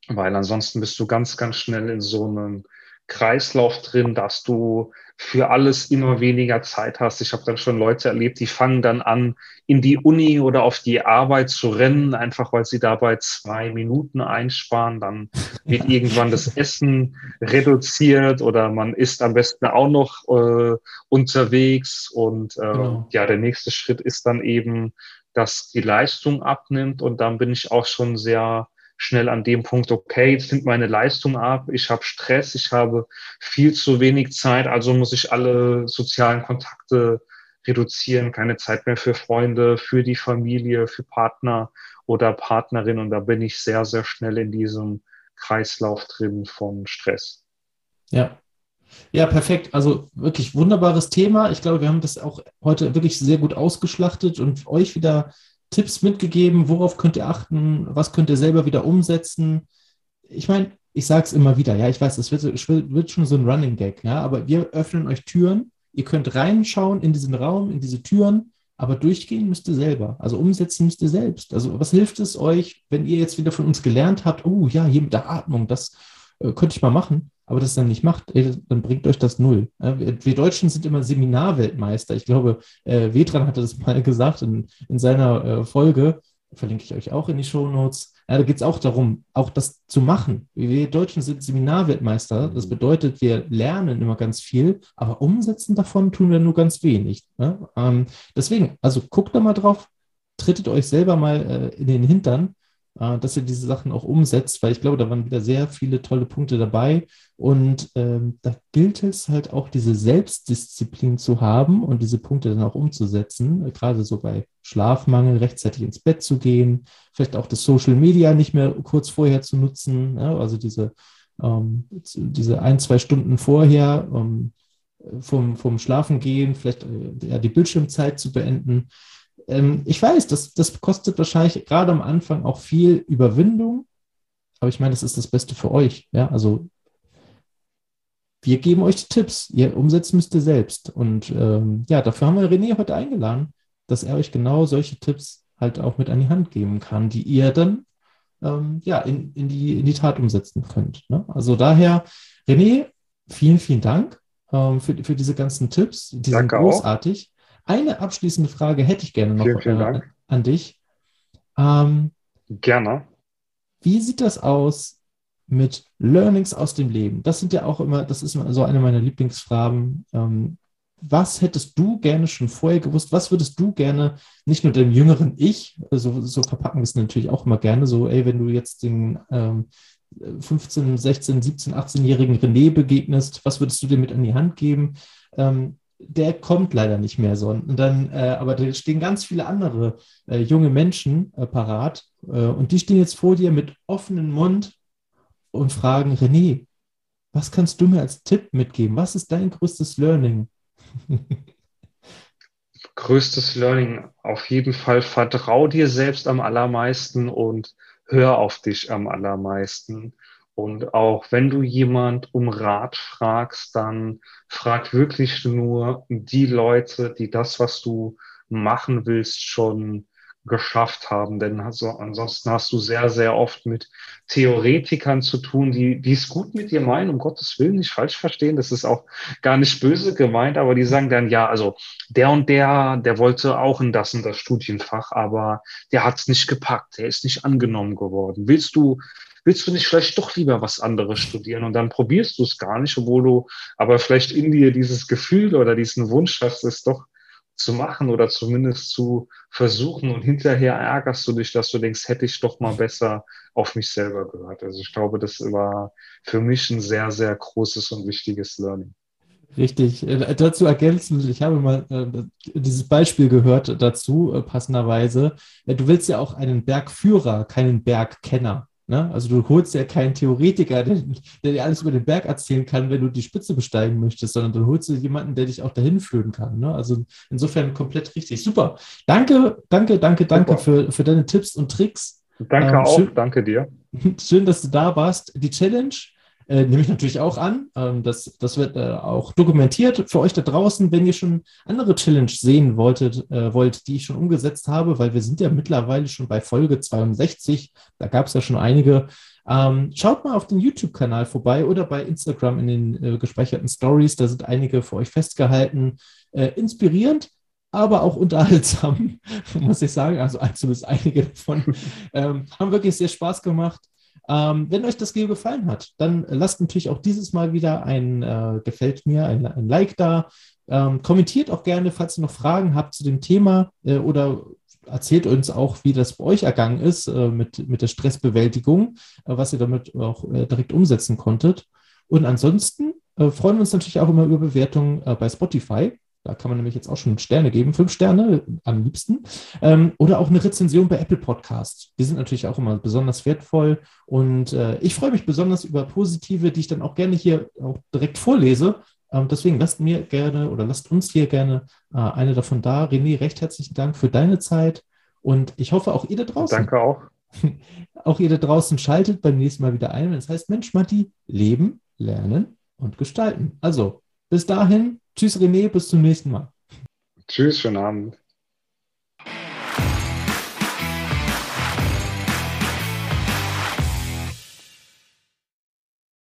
weil ansonsten bist du ganz, ganz schnell in so einem Kreislauf drin, dass du für alles immer weniger Zeit hast. Ich habe dann schon Leute erlebt, die fangen dann an, in die Uni oder auf die Arbeit zu rennen, einfach weil sie dabei zwei Minuten einsparen. Dann wird ja. irgendwann das Essen reduziert oder man ist am besten auch noch äh, unterwegs. Und äh, genau. ja, der nächste Schritt ist dann eben, dass die Leistung abnimmt. Und dann bin ich auch schon sehr schnell an dem Punkt, okay, jetzt nimmt meine Leistung ab, ich habe Stress, ich habe viel zu wenig Zeit, also muss ich alle sozialen Kontakte reduzieren, keine Zeit mehr für Freunde, für die Familie, für Partner oder Partnerin. Und da bin ich sehr, sehr schnell in diesem Kreislauf drin von Stress. Ja. Ja, perfekt. Also wirklich wunderbares Thema. Ich glaube, wir haben das auch heute wirklich sehr gut ausgeschlachtet und euch wieder Tipps mitgegeben, worauf könnt ihr achten, was könnt ihr selber wieder umsetzen. Ich meine, ich sage es immer wieder, ja, ich weiß, es wird, wird, schon so ein Running Gag, ja, aber wir öffnen euch Türen, ihr könnt reinschauen in diesen Raum, in diese Türen, aber durchgehen müsst ihr selber, also umsetzen müsst ihr selbst. Also was hilft es euch, wenn ihr jetzt wieder von uns gelernt habt, oh ja, hier mit der Atmung, das äh, könnte ich mal machen, aber das dann nicht macht, dann bringt euch das null. Wir Deutschen sind immer Seminarweltmeister. Ich glaube, äh, Vedran hatte das mal gesagt in, in seiner äh, Folge, verlinke ich euch auch in die Show Notes. Ja, da geht es auch darum, auch das zu machen. Wir Deutschen sind Seminarweltmeister. Das mhm. bedeutet, wir lernen immer ganz viel, aber umsetzen davon tun wir nur ganz wenig. Ne? Ähm, deswegen, also guckt da mal drauf, trittet euch selber mal äh, in den Hintern äh, dass ihr diese Sachen auch umsetzt, weil ich glaube, da waren wieder sehr viele tolle Punkte dabei. Und ähm, da gilt es halt auch, diese Selbstdisziplin zu haben und diese Punkte dann auch umzusetzen. Äh, gerade so bei Schlafmangel, rechtzeitig ins Bett zu gehen, vielleicht auch das Social Media nicht mehr kurz vorher zu nutzen. Ja, also diese, ähm, diese ein, zwei Stunden vorher. Ähm, vom, vom Schlafen gehen, vielleicht äh, ja, die Bildschirmzeit zu beenden ähm, ich weiß, das, das kostet wahrscheinlich gerade am Anfang auch viel Überwindung, aber ich meine, das ist das Beste für euch. Ja, also wir geben euch die Tipps, ihr umsetzen müsst ihr selbst. Und ähm, ja, dafür haben wir René heute eingeladen, dass er euch genau solche Tipps halt auch mit an die Hand geben kann, die ihr dann ähm, ja, in, in, die, in die Tat umsetzen könnt. Ne? Also daher, René, vielen, vielen Dank ähm, für, für diese ganzen Tipps. Die Danke sind großartig. Auch. Eine abschließende Frage hätte ich gerne noch vielen, vielen äh, an dich. Ähm, gerne. Wie sieht das aus mit Learnings aus dem Leben? Das sind ja auch immer, das ist so eine meiner Lieblingsfragen. Ähm, was hättest du gerne schon vorher gewusst? Was würdest du gerne, nicht nur dem jüngeren Ich, also so verpacken wir es natürlich auch immer gerne, so, ey, wenn du jetzt den ähm, 15, 16, 17, 18-jährigen René begegnest, was würdest du dir mit an die Hand geben? Ähm, der kommt leider nicht mehr so. Und dann, äh, aber da stehen ganz viele andere äh, junge Menschen äh, parat äh, und die stehen jetzt vor dir mit offenem Mund und fragen, René, was kannst du mir als Tipp mitgeben? Was ist dein größtes Learning? größtes Learning auf jeden Fall, vertrau dir selbst am allermeisten und hör auf dich am allermeisten. Und auch wenn du jemand um Rat fragst, dann frag wirklich nur die Leute, die das, was du machen willst, schon geschafft haben. Denn also, ansonsten hast du sehr, sehr oft mit Theoretikern zu tun, die, die es gut mit dir meinen, um Gottes Willen nicht falsch verstehen. Das ist auch gar nicht böse gemeint, aber die sagen dann, ja, also der und der, der wollte auch in das und das Studienfach, aber der hat es nicht gepackt, der ist nicht angenommen geworden. Willst du willst du nicht vielleicht doch lieber was anderes studieren und dann probierst du es gar nicht, obwohl du aber vielleicht in dir dieses Gefühl oder diesen Wunsch hast, es doch zu machen oder zumindest zu versuchen und hinterher ärgerst du dich, dass du denkst, hätte ich doch mal besser auf mich selber gehört. Also ich glaube, das war für mich ein sehr, sehr großes und wichtiges Learning. Richtig. Äh, dazu ergänzend, ich habe mal äh, dieses Beispiel gehört dazu, äh, passenderweise. du willst ja auch einen Bergführer, keinen Bergkenner. Ne? Also du holst ja keinen Theoretiker, der, der, dir alles über den Berg erzählen kann, wenn du die Spitze besteigen möchtest, sondern dann holst du jemanden, der dich auch dahin führen kann. Ne? Also insofern komplett richtig. Super. Danke, danke, danke, danke für, für deine Tipps und Tricks. Danke ähm, auch, schön, danke dir. Schön, dass du da warst. Die Challenge äh, nehme ich natürlich auch an. Ähm, das, das wird äh, auch dokumentiert für euch da draußen, wenn ihr schon andere Challenge sehen wolltet, äh, wollt, die ich schon umgesetzt habe, weil wir sind ja mittlerweile schon bei Folge 62. Da gab es ja schon einige. Ähm, schaut mal auf den YouTube-Kanal vorbei oder bei Instagram in den äh, gespeicherten Stories. Da sind einige für euch festgehalten. Äh, inspirierend aber auch unterhaltsam, muss ich sagen. Also zumindest einige davon ähm, haben wirklich sehr Spaß gemacht. Ähm, wenn euch das Video gefallen hat, dann lasst natürlich auch dieses Mal wieder ein äh, Gefällt mir, ein, ein Like da. Ähm, kommentiert auch gerne, falls ihr noch Fragen habt zu dem Thema äh, oder erzählt uns auch, wie das bei euch ergangen ist äh, mit, mit der Stressbewältigung, äh, was ihr damit auch äh, direkt umsetzen konntet. Und ansonsten äh, freuen wir uns natürlich auch immer über Bewertungen bei Spotify. Da kann man nämlich jetzt auch schon Sterne geben, fünf Sterne am liebsten. Ähm, oder auch eine Rezension bei Apple Podcasts. Die sind natürlich auch immer besonders wertvoll. Und äh, ich freue mich besonders über positive, die ich dann auch gerne hier auch direkt vorlese. Ähm, deswegen lasst mir gerne oder lasst uns hier gerne äh, eine davon da. René, recht herzlichen Dank für deine Zeit. Und ich hoffe, auch ihr da draußen. Danke auch. auch ihr da draußen schaltet beim nächsten Mal wieder ein, wenn es heißt, Mensch, Matti, leben, lernen und gestalten. Also, bis dahin, Tschüss René, bis zum nächsten Mal. Tschüss, schönen Abend.